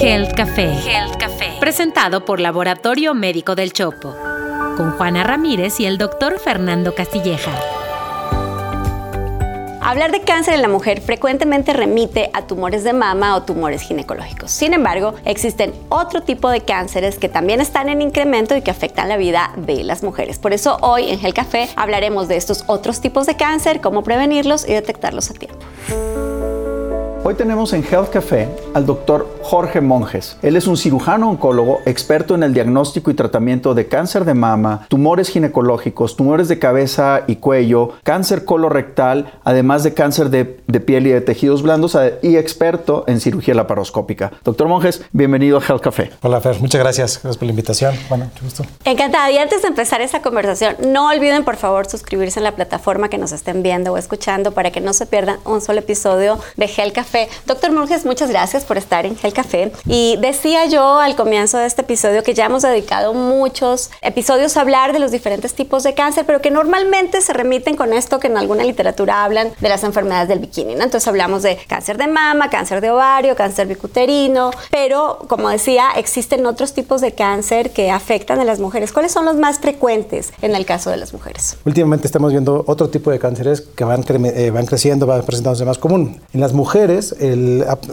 Health Café. Health Café. Presentado por Laboratorio Médico del Chopo. Con Juana Ramírez y el doctor Fernando Castilleja. Hablar de cáncer en la mujer frecuentemente remite a tumores de mama o tumores ginecológicos. Sin embargo, existen otro tipo de cánceres que también están en incremento y que afectan la vida de las mujeres. Por eso hoy en Gel Café hablaremos de estos otros tipos de cáncer, cómo prevenirlos y detectarlos a tiempo. Hoy tenemos en Health Café al doctor Jorge Monjes. Él es un cirujano oncólogo experto en el diagnóstico y tratamiento de cáncer de mama, tumores ginecológicos, tumores de cabeza y cuello, cáncer colorectal, además de cáncer de, piel y de tejidos blandos y experto en cirugía laparoscópica. Doctor Monjes, bienvenido a Health Café. Hola Fer, muchas gracias, gracias por la invitación. Bueno, mucho gusto. Encantada. Y antes de empezar esta conversación, no olviden por favor suscribirse en la plataforma que nos estén viendo o escuchando para que no se pierdan un solo episodio de Health Café Doctor Monjes, muchas gracias por estar en Gel Café. Y decía yo al comienzo de este episodio que ya hemos dedicado muchos episodios a hablar de los diferentes tipos de cáncer, pero que normalmente se remiten con esto que en alguna literatura hablan de las enfermedades del bikini. Entonces hablamos de cáncer de mama, cáncer de ovario, cáncer bicuterino, pero como decía, existen otros tipos de cáncer que afectan a las mujeres. ¿Cuáles son los más frecuentes en el caso de las mujeres? Últimamente estamos viendo otro tipo de cánceres que van, eh, van creciendo, van presentándose más común. En las mujeres,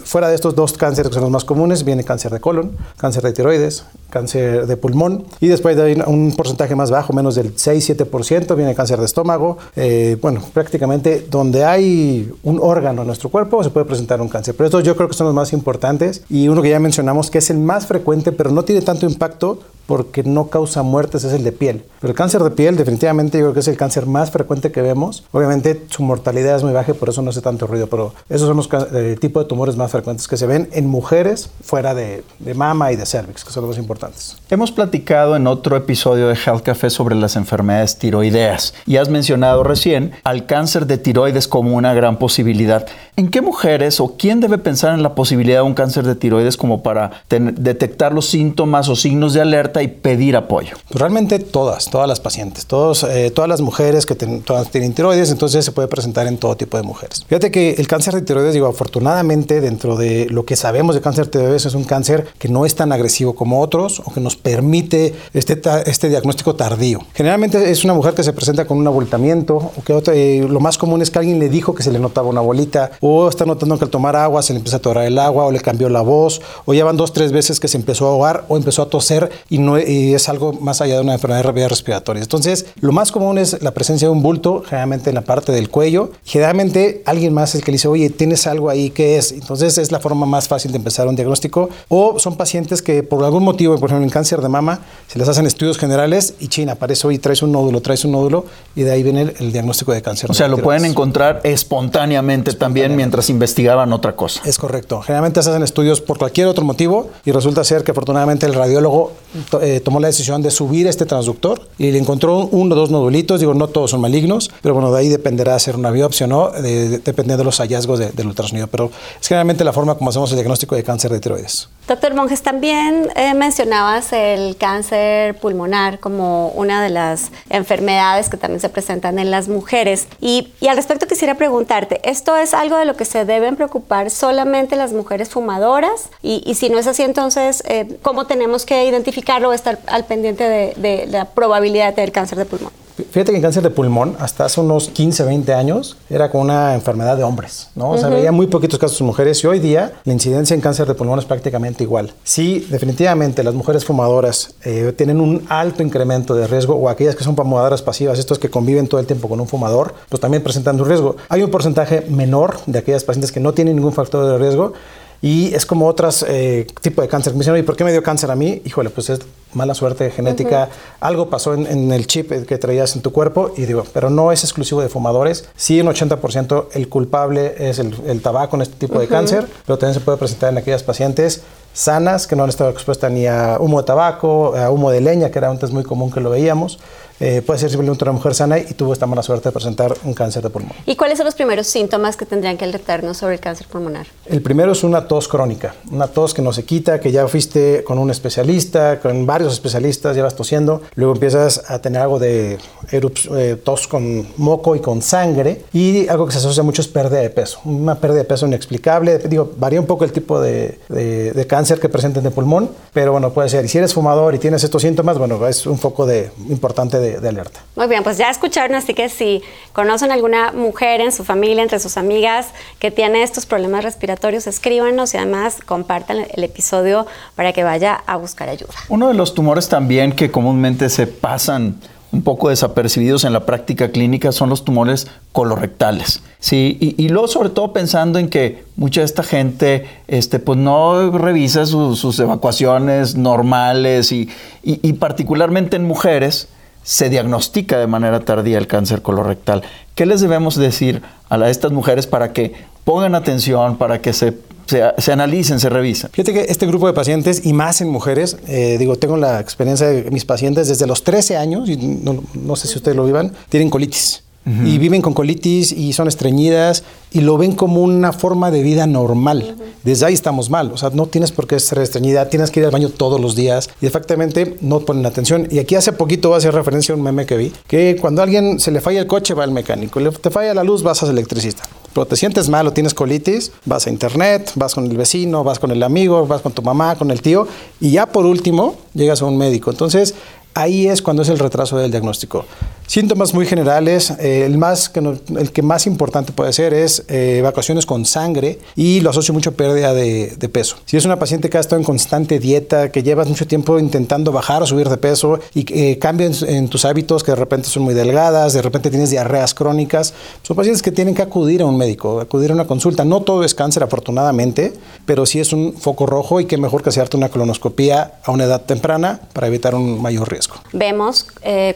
fuera de estos dos cánceres que son los más comunes, viene cáncer de colon, cáncer de tiroides, cáncer de pulmón y después de un porcentaje más bajo, menos del 6-7%, viene cáncer de estómago. Eh, bueno, prácticamente donde hay un órgano en nuestro cuerpo se puede presentar un cáncer. Pero estos yo creo que son los más importantes y uno que ya mencionamos que es el más frecuente, pero no tiene tanto impacto porque no causa muertes es el de piel. Pero el cáncer de piel definitivamente yo creo que es el cáncer más frecuente que vemos. Obviamente su mortalidad es muy baja y por eso no hace tanto ruido, pero esos son los eh, tipos de tumores más frecuentes que se ven en mujeres fuera de, de mama y de cervix, que son los más importantes. Hemos platicado en otro episodio de Health Café sobre las enfermedades tiroideas y has mencionado recién al cáncer de tiroides como una gran posibilidad. ¿En qué mujeres o quién debe pensar en la posibilidad de un cáncer de tiroides como para detectar los síntomas o signos de alerta y pedir apoyo? Pues realmente todas, todas las pacientes, todos, eh, todas las mujeres que todas tienen tiroides, entonces se puede presentar en todo tipo de mujeres. Fíjate que el cáncer de tiroides, digo, afortunadamente dentro de lo que sabemos de cáncer de tiroides es un cáncer que no es tan agresivo como otros o que nos permite este, este diagnóstico tardío. Generalmente es una mujer que se presenta con un abultamiento o que eh, lo más común es que alguien le dijo que se le notaba una bolita o está notando que al tomar agua se le empieza a atorar el agua o le cambió la voz o ya van dos, tres veces que se empezó a ahogar o empezó a toser y y es algo más allá de una enfermedad de vías respiratorias. Entonces, lo más común es la presencia de un bulto, generalmente en la parte del cuello. Generalmente alguien más es el que le dice, oye, tienes algo ahí, ¿qué es? Entonces es la forma más fácil de empezar un diagnóstico. O son pacientes que por algún motivo, por ejemplo en cáncer de mama, se les hacen estudios generales y China aparece, oye, traes un nódulo, traes un nódulo y de ahí viene el, diagnóstico de cáncer. O sea, lo pueden encontrar espontáneamente, también mientras investigaban otra cosa. Es correcto. Generalmente se hacen estudios por cualquier otro motivo y resulta ser que afortunadamente el radiólogo eh, tomó la decisión de subir este transductor y le encontró uno o dos nodulitos. Digo, no todos son malignos, pero bueno, de ahí dependerá hacer una biopsia o no, dependiendo de los hallazgos del ultrasonido. Pero es generalmente la forma como hacemos el diagnóstico de cáncer de tiroides. Doctor Monjes, también eh, mencionabas el cáncer pulmonar como una de las enfermedades que también se presentan en las mujeres. Y, al respecto quisiera preguntarte, ¿esto es algo de lo que se deben preocupar solamente las mujeres fumadoras? Y, si no es así, entonces, eh, ¿cómo tenemos que identificarlo o estar al pendiente de la probabilidad de tener cáncer de pulmón? Fíjate que el cáncer de pulmón, hasta hace unos 15, 20 años, era como una enfermedad de hombres, ¿no? O sea, veía muy poquitos casos de mujeres y hoy día la incidencia en cáncer de pulmón es prácticamente igual. Sí, definitivamente las mujeres fumadoras eh, tienen un alto incremento de riesgo o aquellas que son fumadoras pasivas, estos que conviven todo el tiempo con un fumador, pues también presentan un riesgo. Hay un porcentaje menor de aquellas pacientes que no tienen ningún factor de riesgo, y es como otros eh, tipos de cáncer. Me dicen, ¿y por qué me dio cáncer a mí? Híjole, pues es mala suerte genética. Algo pasó en, el chip que traías en tu cuerpo. Y digo, pero no es exclusivo de fumadores. Sí, en 80% el culpable es el, tabaco en este tipo de cáncer, pero también se puede presentar en aquellas pacientes sanas que no han estado expuestas ni a humo de tabaco, a humo de leña, que era antes muy común que lo veíamos. Eh, puede ser simplemente una mujer sana y tuvo esta mala suerte de presentar un cáncer de pulmón. ¿Y cuáles son los primeros síntomas que tendrían que alertarnos sobre el cáncer pulmonar? El primero es una tos crónica, una tos que no se quita, que ya fuiste con un especialista, con varios especialistas, llevas tosiendo, luego empiezas a tener algo de eh, tos con moco y con sangre y algo que se asocia mucho es pérdida de peso, una pérdida de peso inexplicable, digo, varía un poco el tipo de, de cáncer que presenten de pulmón, pero bueno, puede ser, y si eres fumador y tienes estos síntomas, bueno, es un foco de, importante de, alerta. Muy bien, pues ya escucharon, así que si conocen alguna mujer en su familia, entre sus amigas, que tiene estos problemas respiratorios, escríbanos y además compartan el episodio para que vaya a buscar ayuda. Uno de los tumores también que comúnmente se pasan un poco desapercibidos en la práctica clínica son los tumores colorectales. Sí, y, luego sobre todo pensando en que mucha de esta gente este, pues no revisa sus evacuaciones normales y, y, particularmente en mujeres se diagnostica de manera tardía el cáncer colorectal. ¿Qué les debemos decir a estas mujeres para que pongan atención, para que se se, analicen, se revisen. Fíjate que este grupo de pacientes, y más en mujeres, eh, digo, tengo la experiencia de mis pacientes desde los 13 años, y no, sé si ustedes lo vivan, tienen colitis. Y viven con colitis y son estreñidas y lo ven como una forma de vida normal. Desde ahí estamos mal. O sea, no tienes por qué ser estreñida, tienes que ir al baño todos los días y efectivamente no ponen atención. Y aquí hace poquito voy a hacer referencia a un meme que vi, que cuando a alguien se le falla el coche va al mecánico, le, te falla la luz vas al electricista pero te sientes mal o tienes colitis, vas a internet, vas con el vecino, vas con el amigo, vas con tu mamá, con el tío, y ya por último llegas a un médico. Entonces, ahí es cuando es el retraso del diagnóstico. Síntomas muy generales, eh, el, más que el que más importante puede ser es eh, evacuaciones con sangre y lo asocio mucho a pérdida de, peso. Si es una paciente que ha estado en constante dieta, que llevas mucho tiempo intentando bajar o subir de peso y eh, cambian en tus hábitos que de repente son muy delgadas, de repente tienes diarreas crónicas, son pacientes que tienen que acudir a un médico, acudir a una consulta. No todo es cáncer afortunadamente, pero sí es un foco rojo y que mejor que hacerte una colonoscopia a una edad temprana para evitar un mayor riesgo. Vemos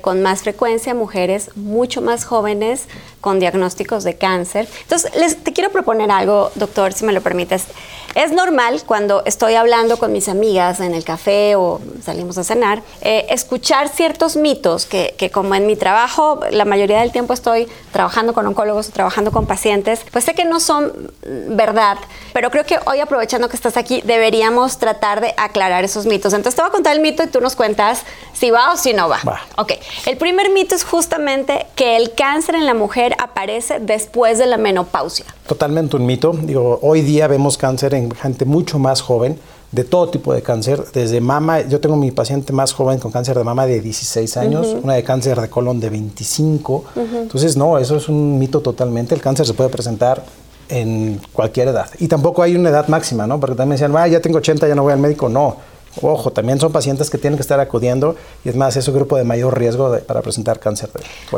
con más frecuencia mujeres mucho más jóvenes con diagnósticos de cáncer. Entonces, les, te quiero proponer algo, doctor, si me lo permites. Es normal cuando estoy hablando con mis amigas en el café o salimos a cenar, eh, escuchar ciertos mitos que, que, como en mi trabajo, la mayoría del tiempo estoy trabajando con oncólogos o trabajando con pacientes, pues sé que no son verdad, pero creo que hoy aprovechando que estás aquí, deberíamos tratar de aclarar esos mitos. Entonces te voy a contar el mito y tú nos cuentas si va o si no va. va. Ok, el primer mito es justamente que el cáncer en la mujer aparece después de la menopausia. Totalmente un mito. Digo, hoy día vemos cáncer en gente mucho más joven, de todo tipo de cáncer, desde mama, yo tengo mi paciente más joven con cáncer de mama de 16 años, una de cáncer de colon de 25. Entonces, no, eso es un mito totalmente. El cáncer se puede presentar en cualquier edad. Y tampoco hay una edad máxima, ¿no? Porque también decían, ah, ya tengo 80, ya no voy al médico. No, Ojo, también son pacientes que tienen que estar acudiendo y es más, es un grupo de mayor riesgo para presentar cáncer.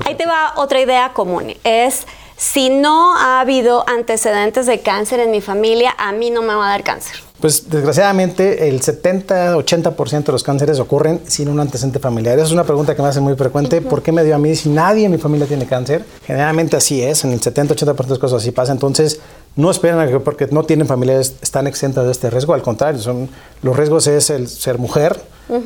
Ahí te va otra idea común. Es si no ha habido antecedentes de cáncer en mi familia, a mí no me va a dar cáncer. Pues desgraciadamente el 70-80% de los cánceres ocurren sin un antecedente familiar. Esa es una pregunta que me hacen muy frecuente. ¿Por qué me dio a mí si nadie en mi familia tiene cáncer? Generalmente así es, en el 70-80% de las cosas así pasa. Entonces, no esperan a que porque no tienen familiares están exentas de este riesgo. Al contrario, son, los riesgos es el ser mujer,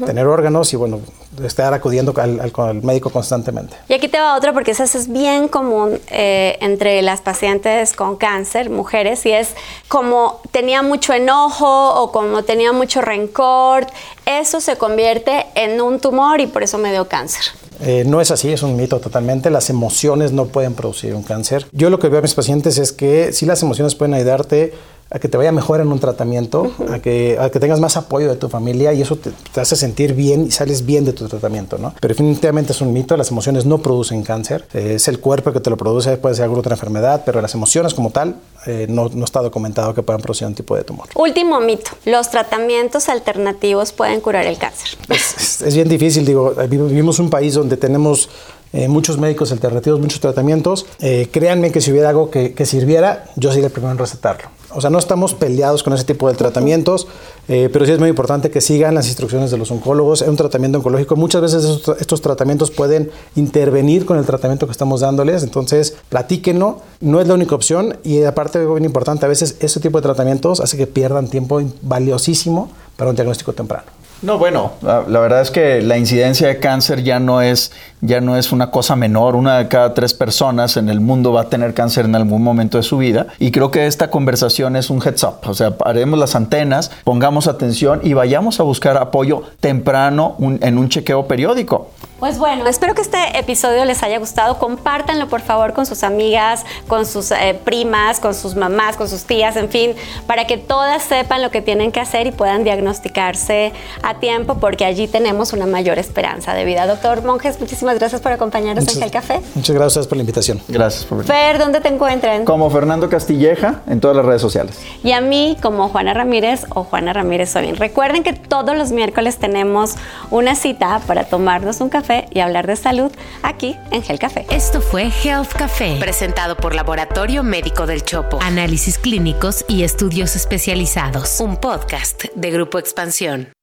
tener órganos y bueno, estar acudiendo al, médico constantemente. Y aquí te va otra porque eso es bien común eh, entre las pacientes con cáncer, mujeres, y es como tenía mucho enojo o como tenía mucho rencor, eso se convierte en un tumor y por eso me dio cáncer. Eh, no es así, es un mito totalmente. Las emociones no pueden producir un cáncer. Yo lo que veo a mis pacientes es que si las emociones pueden ayudarte a que te vaya mejor en un tratamiento, a, que, a que tengas más apoyo de tu familia y eso te, hace sentir bien y sales bien de tu tratamiento, ¿no? Pero definitivamente es un mito, las emociones no producen cáncer, eh, es el cuerpo que te lo produce, puede ser alguna otra enfermedad, pero las emociones como tal eh, no, no, está documentado que puedan producir un tipo de tumor. Último mito, los tratamientos alternativos pueden curar el cáncer. Es, es bien difícil, digo, vivimos un país donde tenemos eh, muchos médicos alternativos, muchos tratamientos. Eh, créanme que si hubiera algo que, que, sirviera, yo sería el primero en recetarlo. O sea, no estamos peleados con ese tipo de tratamientos, eh, pero sí es muy importante que sigan las instrucciones de los oncólogos. Es un tratamiento oncológico. Muchas veces estos, tratamientos pueden intervenir con el tratamiento que estamos dándoles. Entonces, platíquenlo. No es la única opción. Y aparte, muy importante, a veces ese tipo de tratamientos hace que pierdan tiempo valiosísimo para un diagnóstico temprano. No, bueno, la, verdad es que la incidencia de cáncer ya no es ya no es una cosa menor. Una de cada tres personas en el mundo va a tener cáncer en algún momento de su vida. Y creo que esta conversación es un heads up. O sea, paremos las antenas, pongamos atención y vayamos a buscar apoyo temprano en un chequeo periódico. Pues bueno, espero que este episodio les haya gustado. Compártanlo por favor con sus amigas, con sus eh, primas, con sus mamás, con sus tías, en fin, para que todas sepan lo que tienen que hacer y puedan diagnosticarse a tiempo, porque allí tenemos una mayor esperanza de vida. Doctor Monjes, muchísimas gracias por acompañarnos en el café. Muchas gracias por la invitación. Gracias por venir. Fer, ¿dónde te encuentran? Como Fernando Castilleja en todas las redes sociales. Y a mí como Juana Ramírez o Juana Ramírez Sobin. Recuerden que todos los miércoles tenemos una cita para tomarnos un café y hablar de salud aquí en Health Café. Esto fue Health Café, presentado por Laboratorio Médico del Chopo. Análisis clínicos y estudios especializados. Un podcast de Grupo Expansión.